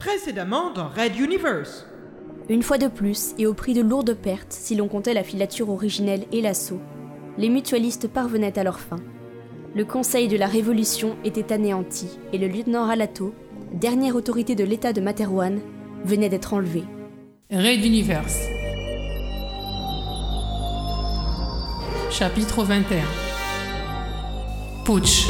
Précédemment dans Red Universe. Une fois de plus, et au prix de lourdes pertes si l'on comptait la filature originelle et l'assaut, les mutualistes parvenaient à leur fin. Le Conseil de la Révolution était anéanti et le lieutenant Ralato, dernière autorité de l'État de Materwan, venait d'être enlevé. Raid Universe. Chapitre 21. Putsch.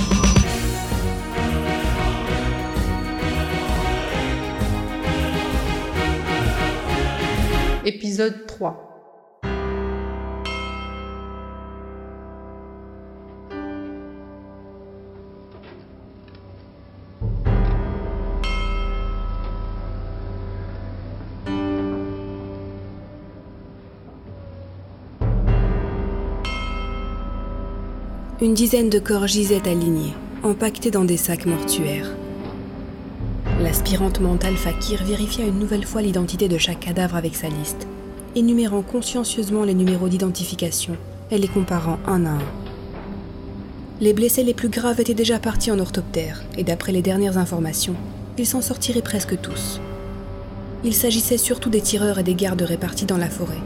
Épisode 3. Une dizaine de corps gisaient alignés, empaquetés dans des sacs mortuaires. L'aspirante mentale Fakir vérifia une nouvelle fois l'identité de chaque cadavre avec sa liste, énumérant consciencieusement les numéros d'identification et les comparant un à un. Les blessés les plus graves étaient déjà partis en orthoptère, et d'après les dernières informations, ils s'en sortiraient presque tous. Il s'agissait surtout des tireurs et des gardes répartis dans la forêt.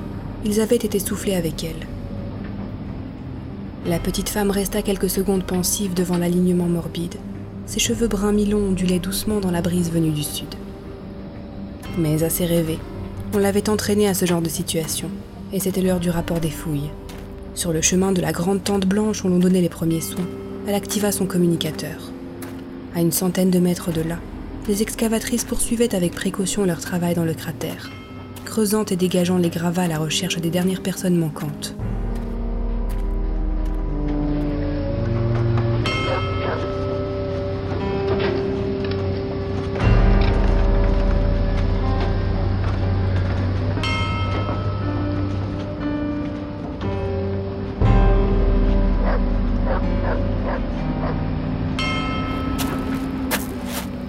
Ils avaient été soufflés avec elle. La petite femme resta quelques secondes pensive devant l'alignement morbide. Ses cheveux bruns mi-longs ondulaient doucement dans la brise venue du sud. Mais assez rêvé, on l'avait entraînée à ce genre de situation, et c'était l'heure du rapport des fouilles. Sur le chemin de la grande tente blanche où l'on donnait les premiers soins, elle activa son communicateur. À une centaine de mètres de là, les excavatrices poursuivaient avec précaution leur travail dans le cratère, creusant et dégageant les gravats à la recherche des dernières personnes manquantes.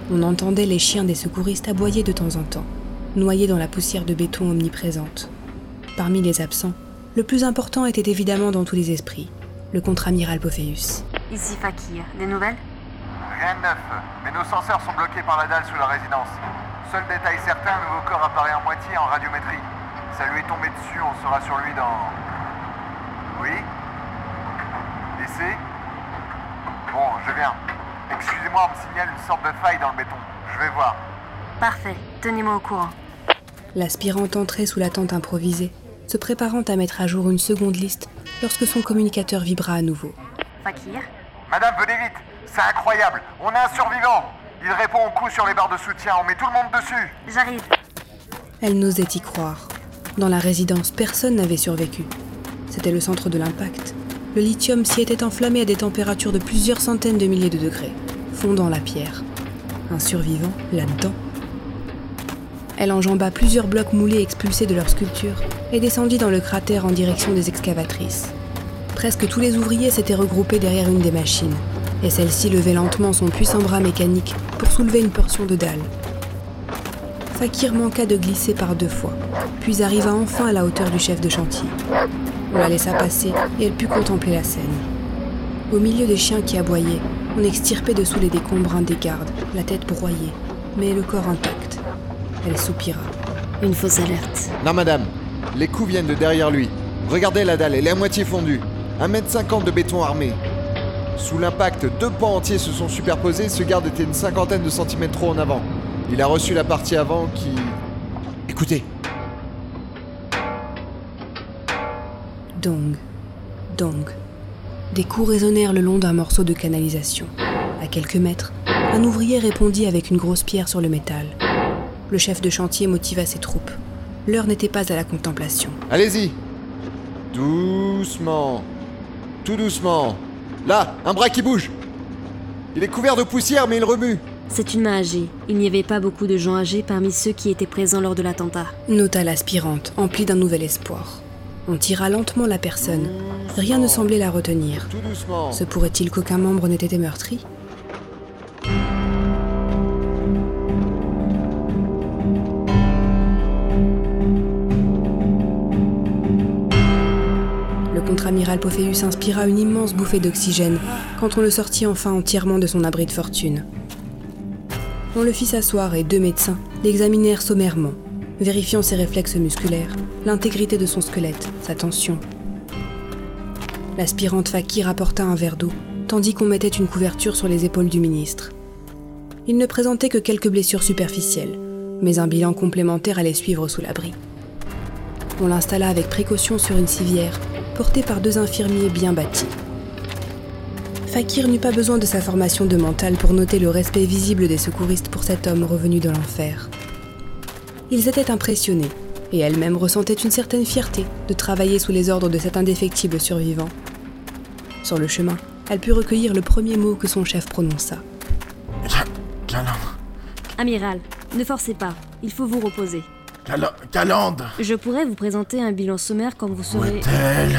On entendait les chiens des secouristes aboyer de temps en temps, noyés dans la poussière de béton omniprésente. Parmi les absents, le plus important était évidemment dans tous les esprits, le contre-amiral Pophéus. Ici Fakir, des nouvelles? Rien de neuf, mais nos senseurs sont bloqués par la dalle sous la résidence. Seul détail certain, un nouveau corps apparaît en moitié en radiométrie. Ça lui est tombé dessus, on sera sur lui dans... Oui? Ici Bon, je viens. Excusez-moi, on me signale une sorte de faille dans le béton. Je vais voir. Parfait, tenez-moi au courant. L'aspirante entrait sous la tente improvisée, se préparant à mettre à jour une seconde liste lorsque son communicateur vibra à nouveau. Fakir Madame, venez vite C'est incroyable On a un survivant Il répond au coup sur les barres de soutien, on met tout le monde dessus J'arrive. Elle n'osait y croire. Dans la résidence, personne n'avait survécu. C'était le centre de l'impact. Le lithium s'y était enflammé à des températures de plusieurs centaines de milliers de degrés, fondant la pierre. Un survivant là-dedans. Elle enjamba plusieurs blocs moulés expulsés de leur sculpture et descendit dans le cratère en direction des excavatrices. Presque tous les ouvriers s'étaient regroupés derrière une des machines, et celle-ci levait lentement son puissant bras mécanique pour soulever une portion de dalle. Fakir manqua de glisser par deux fois, puis arriva enfin à la hauteur du chef de chantier. On la laissa passer et elle put contempler la scène. Au milieu des chiens qui aboyaient, on extirpait dessous les décombres un des gardes, la tête broyée, mais le corps intact. Elle soupira. Une fausse alerte. Non, madame. Les coups viennent de derrière lui. Regardez la dalle, elle est à moitié fondue. 1m50 de béton armé. Sous l'impact, deux pans entiers se sont superposés. Ce garde était une cinquantaine de centimètres trop en avant. Il a reçu la partie avant qui. Écoutez. Dong, dong. Des coups résonnèrent le long d'un morceau de canalisation. À quelques mètres, un ouvrier répondit avec une grosse pierre sur le métal. Le chef de chantier motiva ses troupes. L'heure n'était pas à la contemplation. Allez-y. Doucement. Tout doucement. Là, un bras qui bouge. Il est couvert de poussière, mais il remue. C'est une main âgée. Il n'y avait pas beaucoup de gens âgés parmi ceux qui étaient présents lors de l'attentat. Nota l'aspirante, emplie d'un nouvel espoir. On tira lentement la personne. Rien ne semblait la retenir. Se pourrait-il qu'aucun membre n'ait été meurtri? Le contre-amiral Pophéus inspira une immense bouffée d'oxygène quand on le sortit enfin entièrement de son abri de fortune. On le fit s'asseoir et deux médecins l'examinèrent sommairement, vérifiant ses réflexes musculaires, l'intégrité de son squelette, sa tension. L'aspirante Fakir apporta un verre d'eau, tandis qu'on mettait une couverture sur les épaules du ministre. Il ne présentait que quelques blessures superficielles, mais un bilan complémentaire allait suivre sous l'abri. On l'installa avec précaution sur une civière, portée par deux infirmiers bien bâtis. Fakir n'eut pas besoin de sa formation de mental pour noter le respect visible des secouristes pour cet homme revenu de l'enfer. Ils étaient impressionnés, et elle-même ressentait une certaine fierté de travailler sous les ordres de cet indéfectible survivant. Sur le chemin, elle put recueillir le premier mot que son chef prononça. Calandre. Amiral, ne forcez pas, il faut vous reposer. Calandre. Je pourrais vous présenter un bilan sommaire quand vous Où serez... est-elle?